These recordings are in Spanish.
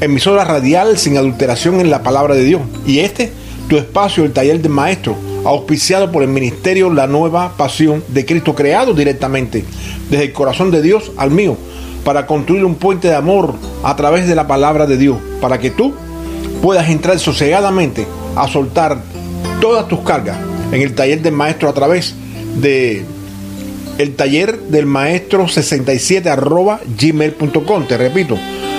emisora radial sin adulteración en la palabra de Dios. Y este, tu espacio, el taller del maestro, auspiciado por el ministerio La Nueva Pasión de Cristo, creado directamente desde el corazón de Dios al mío, para construir un puente de amor a través de la palabra de Dios, para que tú puedas entrar sosegadamente a soltar todas tus cargas en el taller del maestro a través de el taller del maestro 67 arroba gmail.com. Te repito,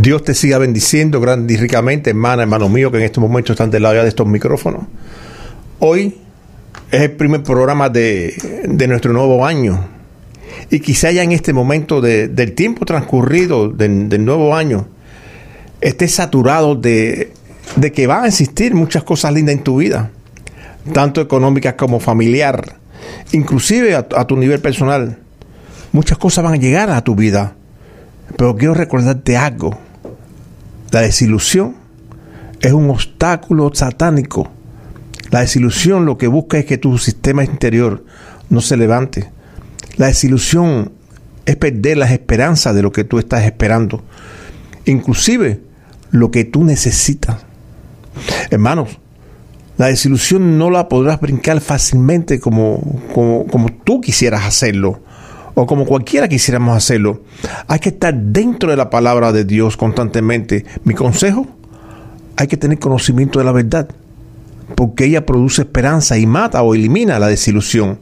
Dios te siga bendiciendo grande y ricamente, hermana, hermano mío, que en estos momentos están del lado ya de estos micrófonos. Hoy es el primer programa de, nuestro nuevo año. Y quizá ya en este momento del tiempo transcurrido del nuevo año, estés saturado de, que van a existir muchas cosas lindas en tu vida, tanto económicas como familiar, inclusive a tu nivel personal. Muchas cosas van a llegar a tu vida. Pero quiero recordarte algo. La desilusión es un obstáculo satánico. La desilusión lo que busca es que tu sistema interior no se levante. La desilusión es perder las esperanzas de lo que tú estás esperando. Inclusive lo que tú necesitas. Hermanos, la desilusión no la podrás brincar fácilmente como, como, como tú quisieras hacerlo o como cualquiera quisiéramos hacerlo. Hay que estar dentro de la palabra de Dios constantemente. Mi consejo, hay que tener conocimiento de la verdad, porque ella produce esperanza y mata o elimina la desilusión.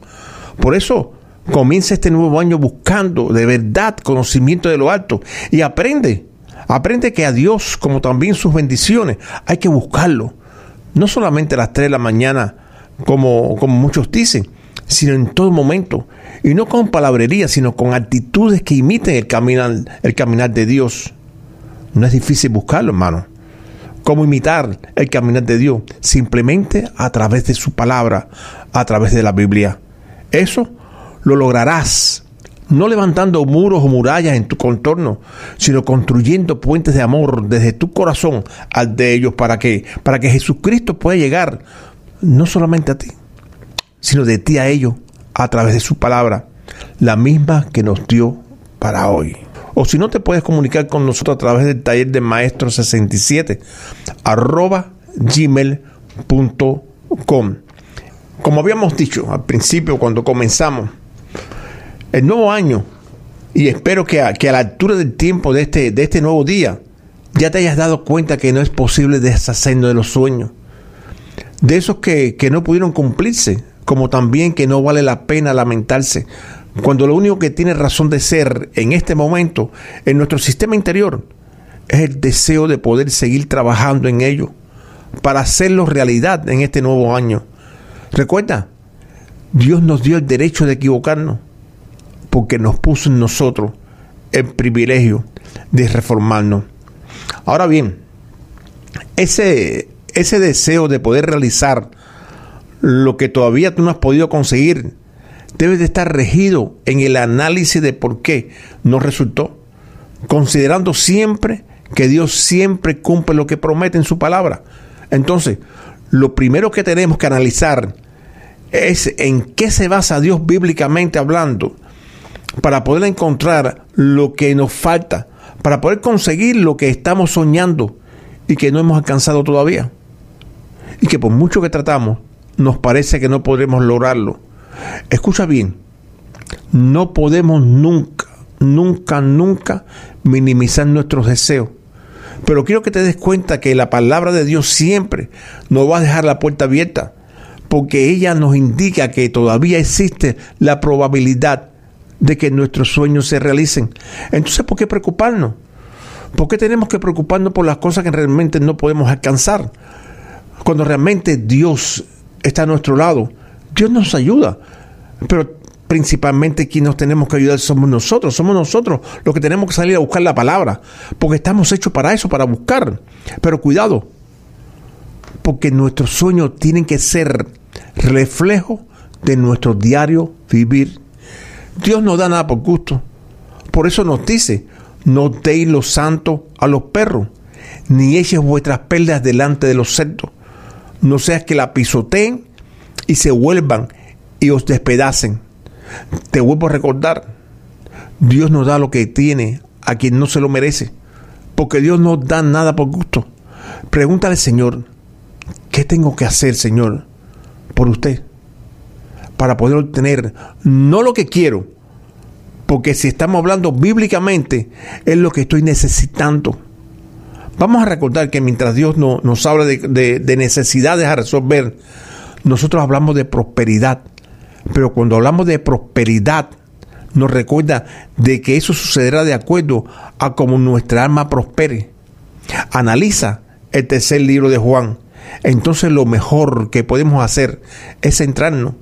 Por eso, comienza este nuevo año buscando de verdad conocimiento de lo alto y aprende. Aprende que a Dios, como también sus bendiciones, hay que buscarlo. No solamente a las 3 de la mañana, como, como muchos dicen, sino en todo momento. Y no con palabrería, sino con actitudes que imiten el caminar, el caminar de Dios. No es difícil buscarlo, hermano. ¿Cómo imitar el caminar de Dios? Simplemente a través de su palabra, a través de la Biblia. Eso lo lograrás no levantando muros o murallas en tu contorno, sino construyendo puentes de amor desde tu corazón al de ellos para que para que Jesucristo pueda llegar no solamente a ti, sino de ti a ellos a través de su palabra, la misma que nos dio para hoy. O si no te puedes comunicar con nosotros a través del taller de maestro 67 arroba gmail.com. Como habíamos dicho al principio cuando comenzamos, el nuevo año, y espero que a, que a la altura del tiempo de este, de este nuevo día, ya te hayas dado cuenta que no es posible deshacernos de los sueños, de esos que, que no pudieron cumplirse, como también que no vale la pena lamentarse, cuando lo único que tiene razón de ser en este momento en nuestro sistema interior es el deseo de poder seguir trabajando en ello para hacerlo realidad en este nuevo año. Recuerda, Dios nos dio el derecho de equivocarnos porque nos puso en nosotros el privilegio de reformarnos. Ahora bien, ese, ese deseo de poder realizar lo que todavía tú no has podido conseguir debe de estar regido en el análisis de por qué no resultó, considerando siempre que Dios siempre cumple lo que promete en su palabra. Entonces, lo primero que tenemos que analizar es en qué se basa Dios bíblicamente hablando para poder encontrar lo que nos falta, para poder conseguir lo que estamos soñando y que no hemos alcanzado todavía. Y que por mucho que tratamos, nos parece que no podremos lograrlo. Escucha bien, no podemos nunca, nunca, nunca minimizar nuestros deseos. Pero quiero que te des cuenta que la palabra de Dios siempre nos va a dejar la puerta abierta porque ella nos indica que todavía existe la probabilidad de que nuestros sueños se realicen. Entonces, ¿por qué preocuparnos? ¿Por qué tenemos que preocuparnos por las cosas que realmente no podemos alcanzar? Cuando realmente Dios está a nuestro lado, Dios nos ayuda. Pero principalmente quien nos tenemos que ayudar somos nosotros, somos nosotros los que tenemos que salir a buscar la palabra, porque estamos hechos para eso, para buscar. Pero cuidado, porque nuestros sueños tienen que ser reflejo de nuestro diario vivir. Dios no da nada por gusto. Por eso nos dice, no deis los santos a los perros, ni eches vuestras perlas delante de los cerdos, no seas que la pisoteen y se vuelvan y os despedacen. Te vuelvo a recordar, Dios no da lo que tiene a quien no se lo merece, porque Dios no da nada por gusto. Pregúntale, Señor, ¿qué tengo que hacer, Señor, por usted? Para poder obtener no lo que quiero, porque si estamos hablando bíblicamente, es lo que estoy necesitando. Vamos a recordar que mientras Dios no, nos habla de, de necesidades a resolver, nosotros hablamos de prosperidad. Pero cuando hablamos de prosperidad, nos recuerda de que eso sucederá de acuerdo a cómo nuestra alma prospere. Analiza el tercer libro de Juan. Entonces lo mejor que podemos hacer es centrarnos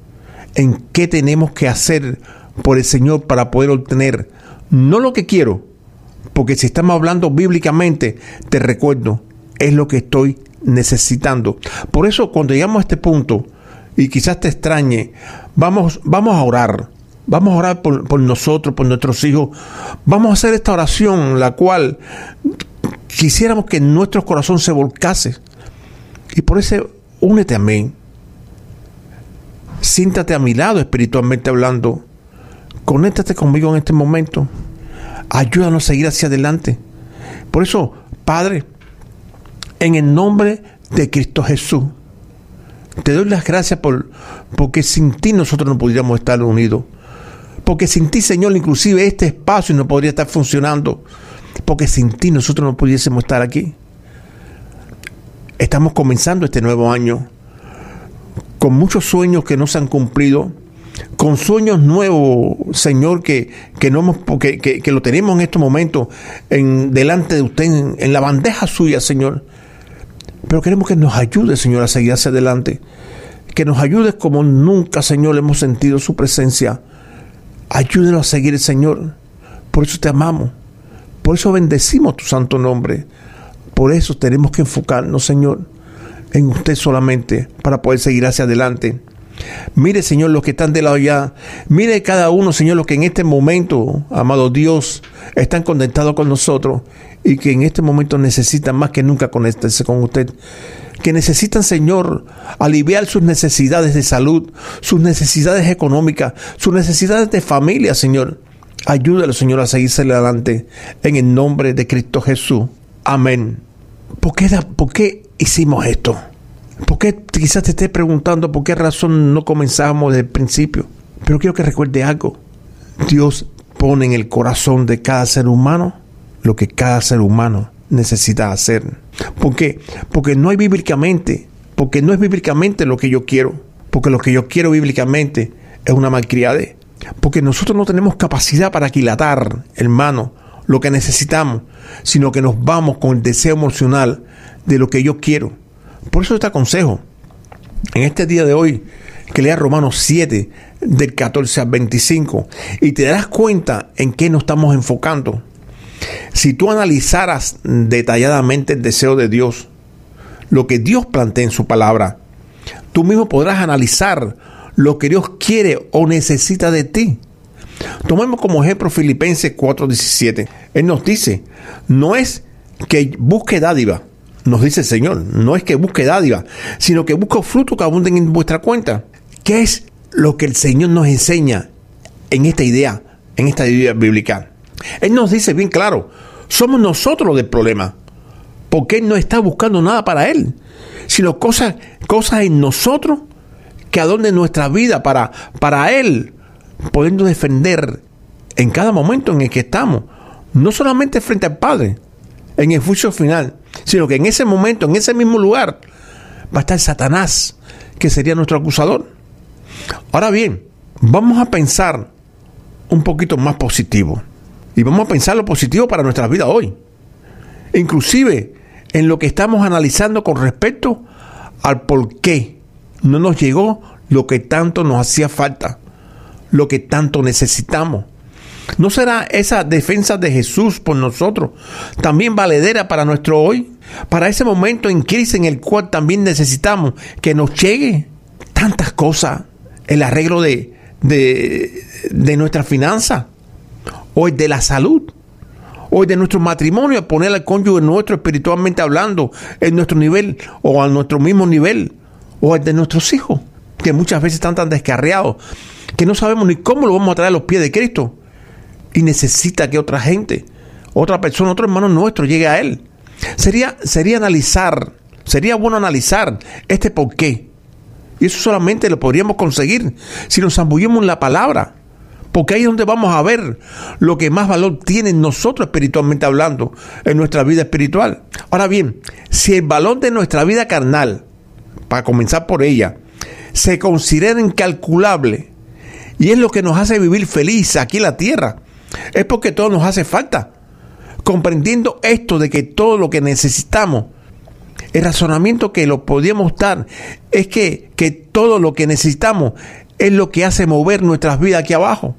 en qué tenemos que hacer por el Señor para poder obtener no lo que quiero, porque si estamos hablando bíblicamente, te recuerdo, es lo que estoy necesitando. Por eso cuando llegamos a este punto, y quizás te extrañe, vamos, vamos a orar. Vamos a orar por, nosotros, por nuestros hijos. Vamos a hacer esta oración, la cual quisiéramos que nuestro corazón se volcase. Y por eso, únete a mí. Siéntate a mi lado espiritualmente hablando. Conéctate conmigo en este momento. Ayúdanos a seguir hacia adelante. Por eso, Padre, en el nombre de Cristo Jesús, te doy las gracias por, porque sin ti nosotros no podríamos estar unidos. Porque sin ti, Señor, inclusive este espacio no podría estar funcionando. Porque sin ti nosotros no pudiésemos estar aquí. Estamos comenzando este nuevo año con muchos sueños que no se han cumplido, con sueños nuevos, Señor, que, que no hemos, que, que, lo tenemos en estos momentos en, delante de usted, en, en la bandeja suya, Señor pero queremos que nos ayude, Señor, a seguir hacia adelante. Que nos ayude como nunca, Señor, hemos sentido su presencia. Ayúdenos a seguir, Señor. Por eso te amamos. Por eso bendecimos tu santo nombre. Por eso tenemos que enfocarnos, Señor, en usted solamente para poder seguir hacia adelante. Mire, Señor, los que están de lado ya. Mire cada uno, Señor, los que en este momento, amado Dios, están conectados con nosotros y que en este momento necesitan más que nunca conectarse con usted. Que necesitan, Señor, aliviar sus necesidades de salud, sus necesidades económicas, sus necesidades de familia, Señor. Ayúdalo, Señor, a seguirse adelante en el nombre de Cristo Jesús. Amén. ¿Por qué, ¿Por qué hicimos esto? ¿Por qué quizás te estés preguntando por qué razón no comenzamos desde el principio? Pero quiero que recuerde algo. Dios pone en el corazón de cada ser humano lo que cada ser humano necesita hacer. ¿Por qué? Porque no hay bíblicamente, porque no es bíblicamente lo que yo quiero, porque lo que yo quiero bíblicamente es una malcriade. Porque nosotros no tenemos capacidad para aquilatar, hermano, lo que necesitamos, sino que nos vamos con el deseo emocional de lo que yo quiero por eso te aconsejo, en este día de hoy, que leas Romanos 7, del 14 al 25, y te darás cuenta en qué nos estamos enfocando. Si tú analizaras detalladamente el deseo de Dios, lo que Dios plantea en su palabra, tú mismo podrás analizar lo que Dios quiere o necesita de ti. Tomemos como ejemplo Filipenses 4:17. Él nos dice, no es que busque dádiva, nos dice el Señor. No es que busque dádiva, sino que busque fruto que abunden en vuestra cuenta. ¿Qué es lo que el Señor nos enseña en esta idea, en esta idea bíblica? Él nos dice bien claro, somos nosotros los del problema, porque Él no está buscando nada para Él, sino cosas, cosas en nosotros que adornen nuestra vida para, para Él, podernos defender en cada momento en el que estamos, no solamente frente al Padre, en el juicio final, sino que en ese momento, en ese mismo lugar, va a estar Satanás que sería nuestro acusador. Ahora bien, vamos a pensar un poquito más positivo. Y vamos a pensar lo positivo para nuestra vida hoy. Inclusive en lo que estamos analizando con respecto al por qué no nos llegó lo que tanto nos hacía falta, lo que tanto necesitamos. ¿No será esa defensa de Jesús por nosotros también valedera para nuestro hoy? Para ese momento en crisis en el cual también necesitamos que nos llegue tantas cosas, el arreglo de, de, nuestra finanza, hoy de la salud, hoy de nuestro matrimonio, poner al cónyuge nuestro espiritualmente hablando en nuestro nivel o a nuestro mismo nivel, o el de nuestros hijos, que muchas veces están tan descarriados que no sabemos ni cómo lo vamos a traer a los pies de Cristo y necesita que otra gente, otra persona, otro hermano nuestro llegue a él. Sería, sería analizar, sería bueno analizar este por qué. Y eso solamente lo podríamos conseguir si nos zambullimos en la palabra. Porque ahí es donde vamos a ver lo que más valor tiene nosotros espiritualmente hablando, en nuestra vida espiritual. Ahora bien, si el valor de nuestra vida carnal, para comenzar por ella, se considera incalculable y es lo que nos hace vivir feliz aquí en la tierra, es porque todo nos hace falta. Comprendiendo esto de que todo lo que necesitamos, el razonamiento que lo podíamos dar es que, que todo lo que necesitamos es lo que hace mover nuestras vidas aquí abajo.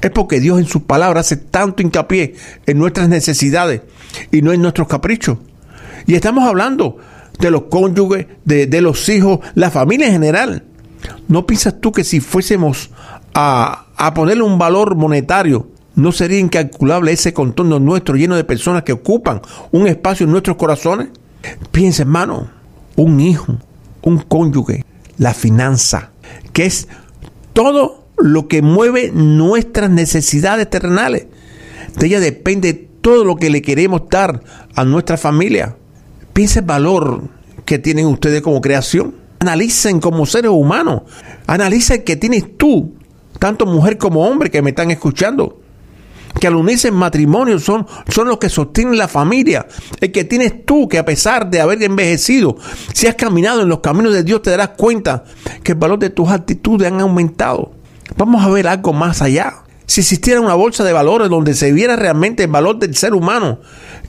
Es porque Dios en su palabra hace tanto hincapié en nuestras necesidades y no en nuestros caprichos. Y estamos hablando de los cónyuges, de, de los hijos, la familia en general. ¿No piensas tú que si fuésemos a, a ponerle un valor monetario ¿No sería incalculable ese contorno nuestro lleno de personas que ocupan un espacio en nuestros corazones? Piensa, hermano, un hijo, un cónyuge, la finanza, que es todo lo que mueve nuestras necesidades terrenales. De ella depende todo lo que le queremos dar a nuestra familia. Piensa el valor que tienen ustedes como creación. Analicen como seres humanos. Analicen que tienes tú, tanto mujer como hombre que me están escuchando que al unirse en matrimonio son, son los que sostienen la familia. El que tienes tú, que a pesar de haber envejecido, si has caminado en los caminos de Dios, te darás cuenta que el valor de tus actitudes han aumentado. Vamos a ver algo más allá. Si existiera una bolsa de valores donde se viera realmente el valor del ser humano,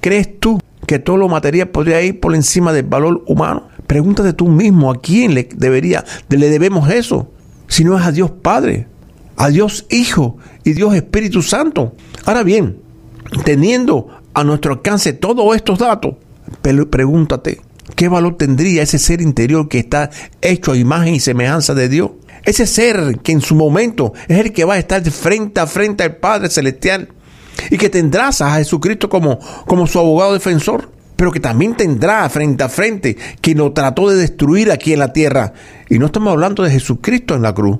¿crees tú que todo lo material podría ir por encima del valor humano? Pregúntate tú mismo a quién le debería, le debemos eso, si no es a Dios Padre a Dios Hijo y Dios Espíritu Santo. Ahora bien, teniendo a nuestro alcance todos estos datos, pregúntate, ¿qué valor tendría ese ser interior que está hecho a imagen y semejanza de Dios? Ese ser que en su momento es el que va a estar frente a frente al Padre Celestial y que tendrá a Jesucristo como, como su abogado defensor, pero que también tendrá frente a frente quien lo trató de destruir aquí en la tierra. Y no estamos hablando de Jesucristo en la cruz,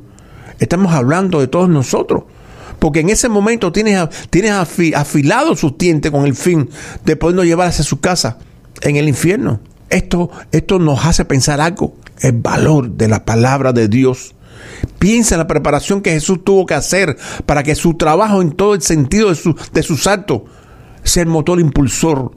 Estamos hablando de todos nosotros. Porque en ese momento tienes, tienes afilado sus dientes con el fin de podernos llevar hacia su casa en el infierno. Esto, esto nos hace pensar algo, el valor de la palabra de Dios. Piensa en la preparación que Jesús tuvo que hacer para que su trabajo en todo el sentido de su, de su salto sea el motor impulsor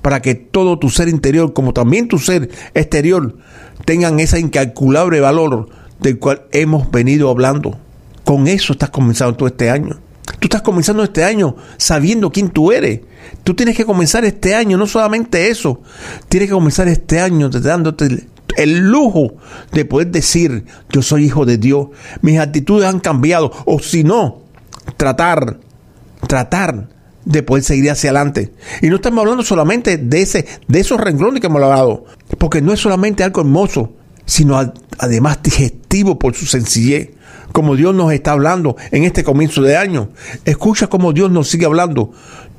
para que todo tu ser interior, como también tu ser exterior, tengan ese incalculable valor del cual hemos venido hablando. Con eso estás comenzando todo este año. Tú estás comenzando este año sabiendo quién tú eres. Tú tienes que comenzar este año, no solamente eso, tienes que comenzar este año dándote el lujo de poder decir, yo soy hijo de Dios, mis actitudes han cambiado, o si no, tratar, tratar de poder seguir hacia adelante. Y no estamos hablando solamente de, ese, de esos renglones que hemos hablado, porque no es solamente algo hermoso, sino además digestivo por su sencillez, como Dios nos está hablando en este comienzo de año. Escucha cómo Dios nos sigue hablando.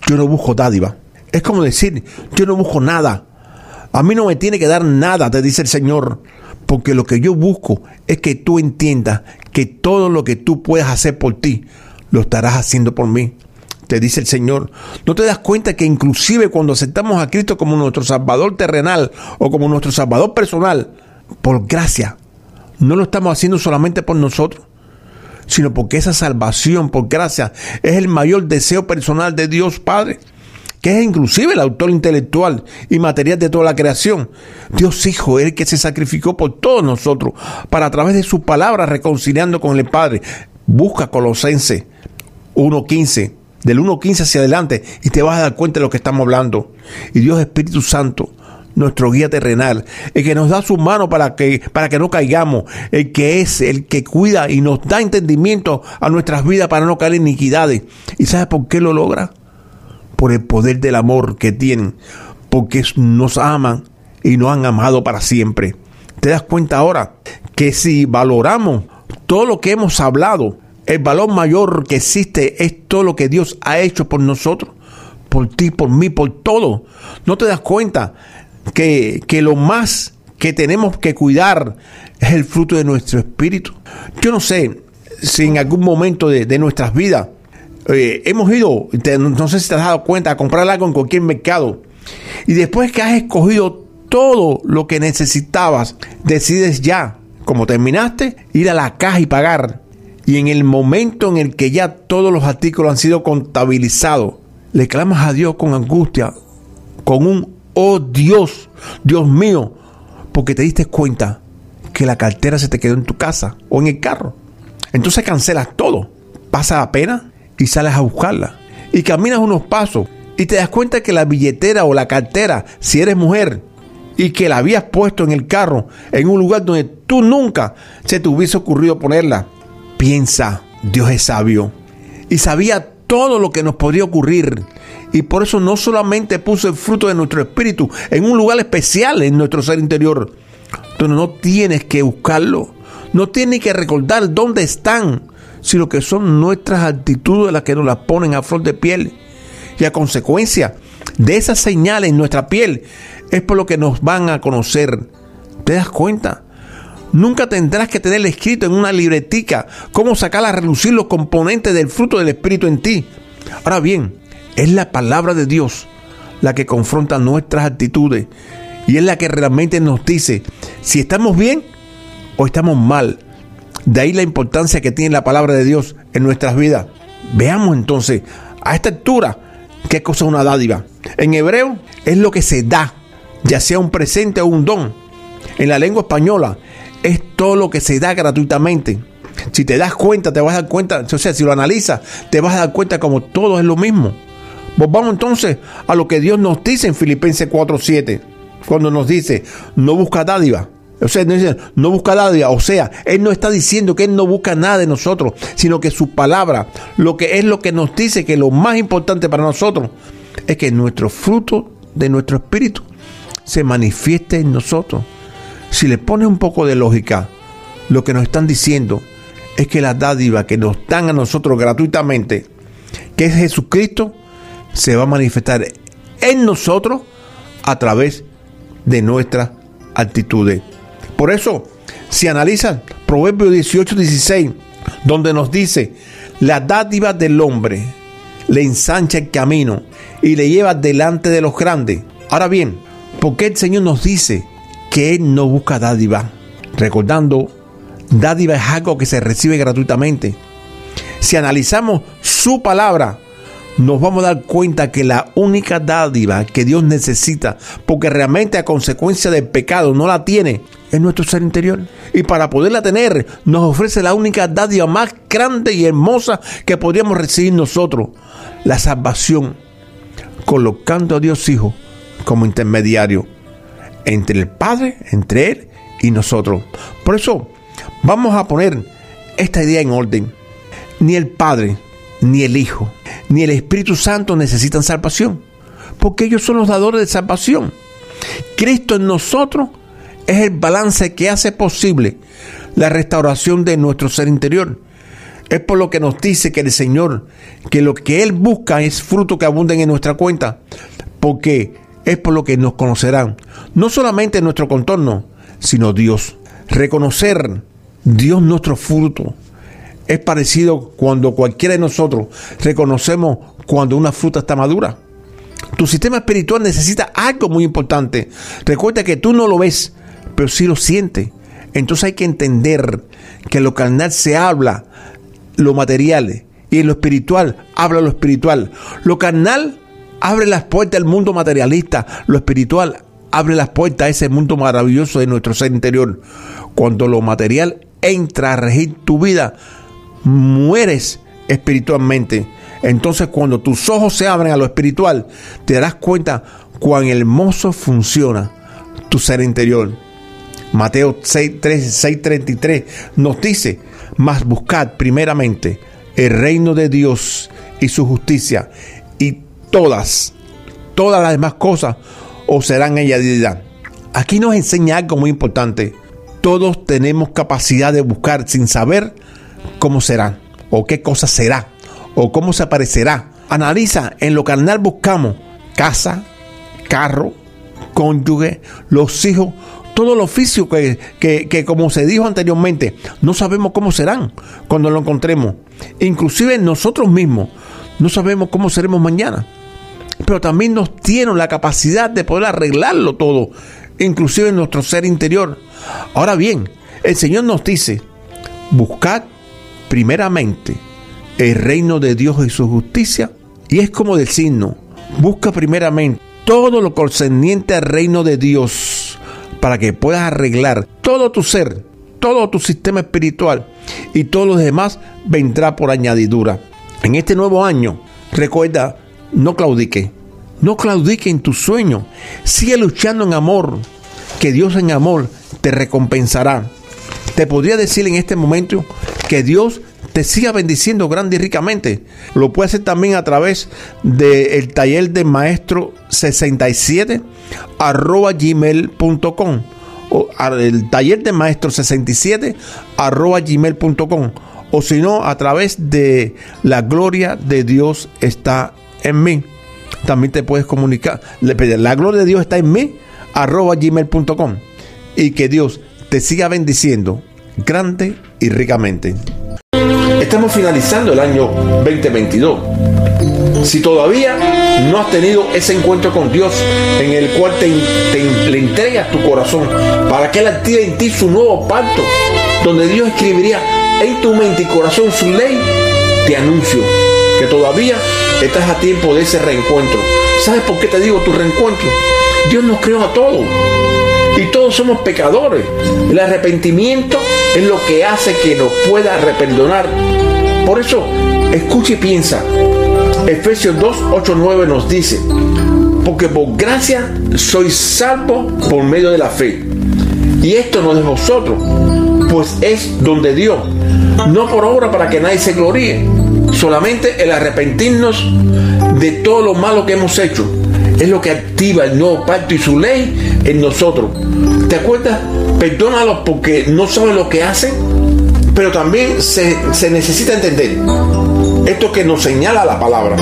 Yo no busco dádiva. Es como decir, yo no busco nada. A mí no me tiene que dar nada, te dice el Señor, porque lo que yo busco es que tú entiendas que todo lo que tú puedas hacer por ti, lo estarás haciendo por mí. Te dice el Señor. ¿No te das cuenta que inclusive cuando aceptamos a Cristo como nuestro Salvador terrenal o como nuestro Salvador personal, por gracia. No lo estamos haciendo solamente por nosotros, sino porque esa salvación por gracia es el mayor deseo personal de Dios Padre. que es inclusive el autor intelectual y material de toda la creación. Dios Hijo, el que se sacrificó por todos nosotros, para a través de su palabra reconciliando con el Padre. Busca Colosense 1.15, del 1.15 hacia adelante, y te vas a dar cuenta de lo que estamos hablando. Y Dios Espíritu Santo nuestro guía terrenal, el que nos da su mano para que, para que no caigamos, el que es el que cuida y nos da entendimiento a nuestras vidas para no caer en iniquidades. ¿Y sabes por qué lo logra? Por el poder del amor que tienen, porque nos aman y nos han amado para siempre. ¿Te das cuenta ahora que si valoramos todo lo que hemos hablado, el valor mayor que existe es todo lo que Dios ha hecho por nosotros? por ti, por mí, por todo. ¿No te das cuenta que, lo más que tenemos que cuidar es el fruto de nuestro espíritu. Yo no sé si en algún momento de, nuestras vidas eh, hemos ido, no sé si te has dado cuenta, a comprar algo en cualquier mercado y después que has escogido todo lo que necesitabas, decides ya, como terminaste, ir a la caja y pagar. Y en el momento en el que ya todos los artículos han sido contabilizados, le clamas a Dios con angustia, con un oh Dios, Dios mío, porque te diste cuenta que la cartera se te quedó en tu casa o en el carro. Entonces cancelas todo, pasa la pena y sales a buscarla. Y caminas unos pasos y te das cuenta que la billetera o la cartera, si eres mujer, y que la habías puesto en el carro, en un lugar donde tú nunca se te hubiese ocurrido ponerla. Piensa, Dios es sabio y sabía todo lo que nos podría ocurrir y por eso no solamente puso el fruto de nuestro espíritu en un lugar especial en nuestro ser interior, donde no tienes que buscarlo, no tienes que recordar dónde están, sino que son nuestras actitudes las que nos las ponen a flor de piel. Y a consecuencia de esas señales en nuestra piel es por lo que nos van a conocer. ¿Te das cuenta? Nunca tendrás que tener escrito en una libretica cómo sacar a relucir los componentes del fruto del Espíritu en ti. Ahora bien, es la palabra de Dios la que confronta nuestras actitudes y es la que realmente nos dice si estamos bien o estamos mal. De ahí la importancia que tiene la palabra de Dios en nuestras vidas. Veamos entonces a esta altura qué cosa es una dádiva. En hebreo es lo que se da, ya sea un presente o un don. En la lengua española es todo lo que se da gratuitamente. Si te das cuenta, te vas a dar cuenta, o sea, si lo analizas, te vas a dar cuenta como todo es lo mismo. Volvamos entonces a lo que Dios nos dice en Filipenses 4:7, cuando nos dice, no busca dádiva. O sea, no, busca dádiva. O sea, Él no está diciendo que Él no busca nada de nosotros, sino que su palabra, lo que es lo que nos dice que lo más importante para nosotros es que nuestro fruto de nuestro espíritu se manifieste en nosotros. Si le pone un poco de lógica, lo que nos están diciendo es que la dádiva que nos dan a nosotros gratuitamente, que es Jesucristo, se va a manifestar en nosotros a través de nuestras actitudes. Por eso, si analizan Proverbio 18, 16, donde nos dice, la dádiva del hombre le ensancha el camino y le lleva delante de los grandes. Ahora bien, ¿por qué el Señor nos dice que Él no busca dádiva? Recordando, dádiva es algo que se recibe gratuitamente. Si analizamos su palabra, nos vamos a dar cuenta que la única dádiva que Dios necesita, porque realmente a consecuencia del pecado no la tiene, es nuestro ser interior. Y para poderla tener, nos ofrece la única dádiva más grande y hermosa que podríamos recibir nosotros, la salvación, colocando a Dios Hijo como intermediario entre el Padre, entre Él y nosotros. Por eso, vamos a poner esta idea en orden. Ni el Padre, ni el Hijo, ni el Espíritu Santo necesitan salvación, porque ellos son los dadores de salvación. Cristo en nosotros es el balance que hace posible la restauración de nuestro ser interior. Es por lo que nos dice que el Señor, que lo que Él busca es fruto que abunden en nuestra cuenta, porque es por lo que nos conocerán, no solamente en nuestro contorno, sino Dios. Reconocer Dios nuestro fruto, es parecido cuando cualquiera de nosotros reconocemos cuando una fruta está madura. Tu sistema espiritual necesita algo muy importante. Recuerda que tú no lo ves, pero sí lo sientes. Entonces hay que entender que lo carnal se habla lo material y en lo espiritual habla lo espiritual. Lo carnal abre las puertas del mundo materialista, lo espiritual, abre las puertas a ese mundo maravilloso de nuestro ser interior. Cuando lo material entra a regir tu vida, mueres espiritualmente. Entonces cuando tus ojos se abren a lo espiritual, te darás cuenta cuán hermoso funciona tu ser interior. Mateo 6.33 nos dice, mas buscad primeramente el reino de Dios y su justicia y todas, todas las demás cosas os serán añadidas. Aquí nos enseña algo muy importante. Todos tenemos capacidad de buscar sin saber cómo será o qué cosa será o cómo se aparecerá. Analiza, en lo carnal buscamos casa, carro, cónyuge, los hijos, todo el oficio que, que, como se dijo anteriormente, no sabemos cómo serán cuando lo encontremos. Inclusive nosotros mismos no sabemos cómo seremos mañana. Pero también nos tiene la capacidad de poder arreglarlo todo, inclusive en nuestro ser interior. Ahora bien, el Señor nos dice, buscad primeramente el reino de Dios y su justicia. Y es como decirnos, busca primeramente todo lo concerniente al reino de Dios para que puedas arreglar todo tu ser, todo tu sistema espiritual y todo lo demás vendrá por añadidura. En este nuevo año, recuerda, no claudique, no claudique en tu sueño, sigue luchando en amor, que Dios en amor te recompensará. Te podría decir en este momento que Dios te siga bendiciendo grande y ricamente. Lo puede hacer también a través del taller de maestro 67 arroba gmail.com o el taller de maestro 67 arroba gmail.com o si no a través de la gloria de Dios está en mí también te puedes comunicar la gloria de Dios está en mí arroba gmail.com y que Dios te siga bendiciendo grande y ricamente Estamos finalizando el año 2022. Si todavía no has tenido ese encuentro con Dios en el cual te, le entregas tu corazón para que Él active en ti su nuevo pacto, donde Dios escribiría en tu mente y corazón su ley, te anuncio que todavía estás a tiempo de ese reencuentro. ¿Sabes por qué te digo tu reencuentro? Dios nos creó a todos y todos somos pecadores. El arrepentimiento es lo que hace que nos pueda reperdonar. Por eso, escucha y piensa. Efesios 2, 8, 9 nos dice, porque por gracia sois salvos por medio de la fe. Y esto no es vosotros, pues es donde Dios, no por obra para que nadie se gloríe, solamente el arrepentirnos de todo lo malo que hemos hecho es lo que activa el nuevo pacto y su ley en nosotros. ¿Te acuerdas? Perdónalos porque no saben lo que hacen, pero también se, necesita entender esto que nos señala la palabra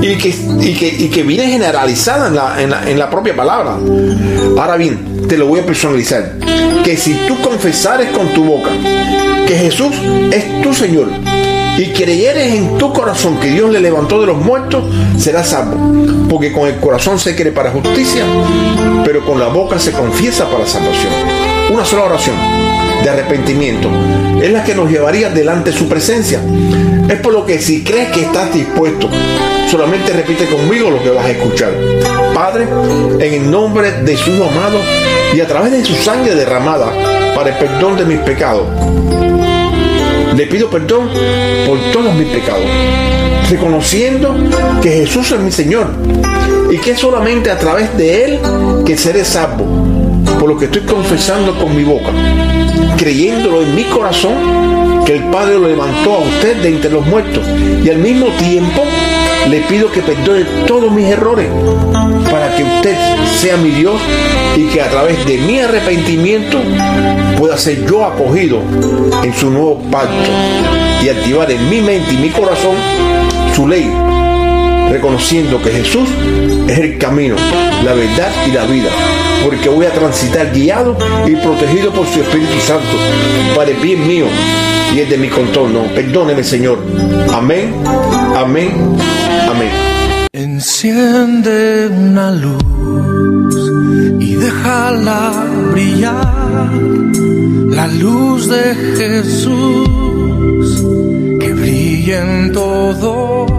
y que, y que, viene generalizada en la, en, la, en la propia palabra. Ahora bien, te lo voy a personalizar. Que si tú confesares con tu boca que Jesús es tu Señor y creyeres en tu corazón que Dios le levantó de los muertos, serás salvo. Porque con el corazón se cree para justicia, pero con la boca se confiesa para salvación. Una sola oración de arrepentimiento es la que nos llevaría delante de su presencia. Es por lo que si crees que estás dispuesto, solamente repite conmigo lo que vas a escuchar. Padre, en el nombre de su amado y a través de su sangre derramada para el perdón de mis pecados le pido perdón por todos mis pecados, reconociendo que Jesús es mi Señor y que es solamente a través de Él que seré salvo, por lo que estoy confesando con mi boca, creyéndolo en mi corazón que el Padre lo levantó a usted de entre los muertos y al mismo tiempo le pido que perdone todos mis errores para que usted sea mi Dios y que a través de mi arrepentimiento pueda ser yo acogido en su nuevo pacto y activar en mi mente y mi corazón su ley, reconociendo que Jesús es el camino, la verdad y la vida, porque voy a transitar guiado y protegido por su Espíritu Santo para el bien mío y el de mi contorno. Perdóneme, Señor. Amén, amén, amén. Enciende una luz y déjala brillar, la luz de Jesús que brilla en todo